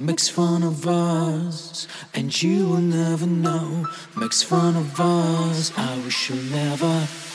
makes fun of us, and you will never know. Makes fun of us, I wish you never.